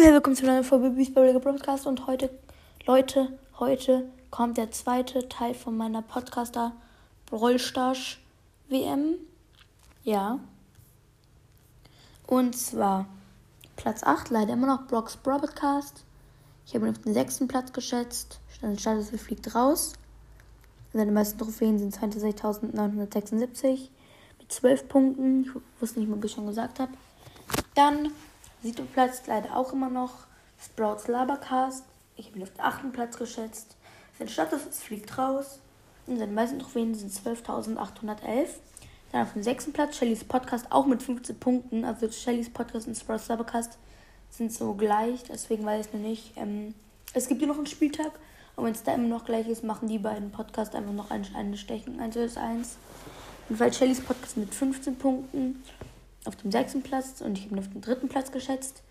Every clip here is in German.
und willkommen zu einer Folge Beastball Podcast und heute, Leute, heute kommt der zweite Teil von meiner Podcaster Brawl WM. Ja. Und zwar Platz 8, leider immer noch Brocks Broadcast. Ich habe ihn auf den sechsten Platz geschätzt. Startet es fliegt raus. Seine meisten Trophäen sind 22.976 mit 12 Punkten. Ich wusste nicht mehr, ob ich schon gesagt habe. Dann Siebter Platz leider auch immer noch Sprouts Labercast. Ich habe ihn auf den achten Platz geschätzt. Sein Status ist fliegt raus. Und seine meisten Trophäen sind 12.811. Dann auf dem sechsten Platz Shellys Podcast auch mit 15 Punkten. Also Shellys Podcast und Sprouts Labercast sind so gleich. Deswegen weiß ich noch nicht. Ähm, es gibt hier noch einen Spieltag. Und wenn es da immer noch gleich ist, machen die beiden Podcasts einfach noch eine, eine Stechen 1 vs 1. Und weil Shellys Podcast mit 15 Punkten auf dem sechsten Platz und ich habe ihn auf den dritten Platz geschätzt.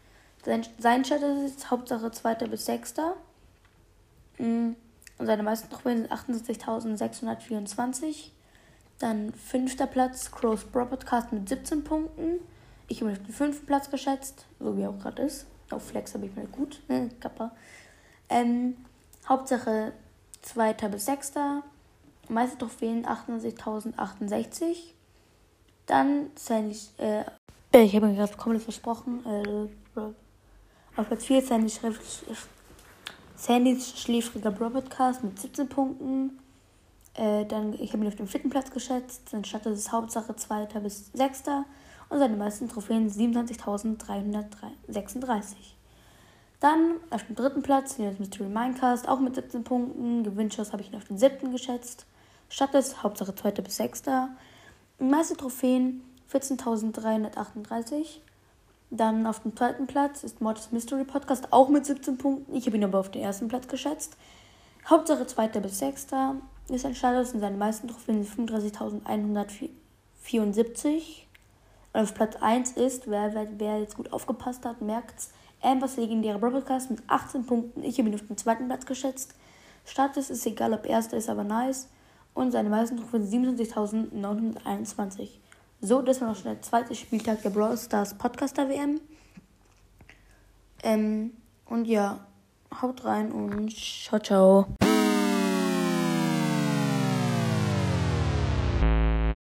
Sein, sein Chat ist Hauptsache zweiter bis sechster. Mm, und seine meisten Trophäen sind 78.624. Dann fünfter Platz Crow's Bro Podcast mit 17 Punkten. Ich habe ihn auf den fünften Platz geschätzt, so wie er auch gerade ist. Auf Flex habe ich mir gut. Kappa. Ähm, Hauptsache zweiter bis sechster. Meiste Trophäen 78.068. Dann Sandy, äh, ich habe mir gerade komplett versprochen, äh, auf Platz 4 Sandy Sandys schläfriger Broadcast mit 17 Punkten. Äh, dann, ich habe ihn auf dem vierten Platz geschätzt. Sein Stadt ist Hauptsache 2. bis 6. Und seine meisten Trophäen 27.336. Dann auf dem dritten Platz das Mystery Minecast, auch mit 17 Punkten. Gewinnschuss habe ich ihn auf den siebten geschätzt. Stadt ist Hauptsache 2. bis 6. Meiste Trophäen 14.338. Dann auf dem zweiten Platz ist Mortis Mystery Podcast auch mit 17 Punkten. Ich habe ihn aber auf den ersten Platz geschätzt. Hauptsache 2. bis 6. ist ein Status und seine meisten Trophäen sind 35.174. Und auf Platz 1 ist, wer, wer, wer jetzt gut aufgepasst hat, merkt's, Ambers legendäre Broadcast mit 18 Punkten. Ich habe ihn auf den zweiten Platz geschätzt. Status ist egal, ob erster ist, aber nice und seine meisten Trophäen 27.921. So, das war noch schon der zweite Spieltag der Brawl Stars Podcaster WM. Ähm, und ja, haut rein und ciao, ciao.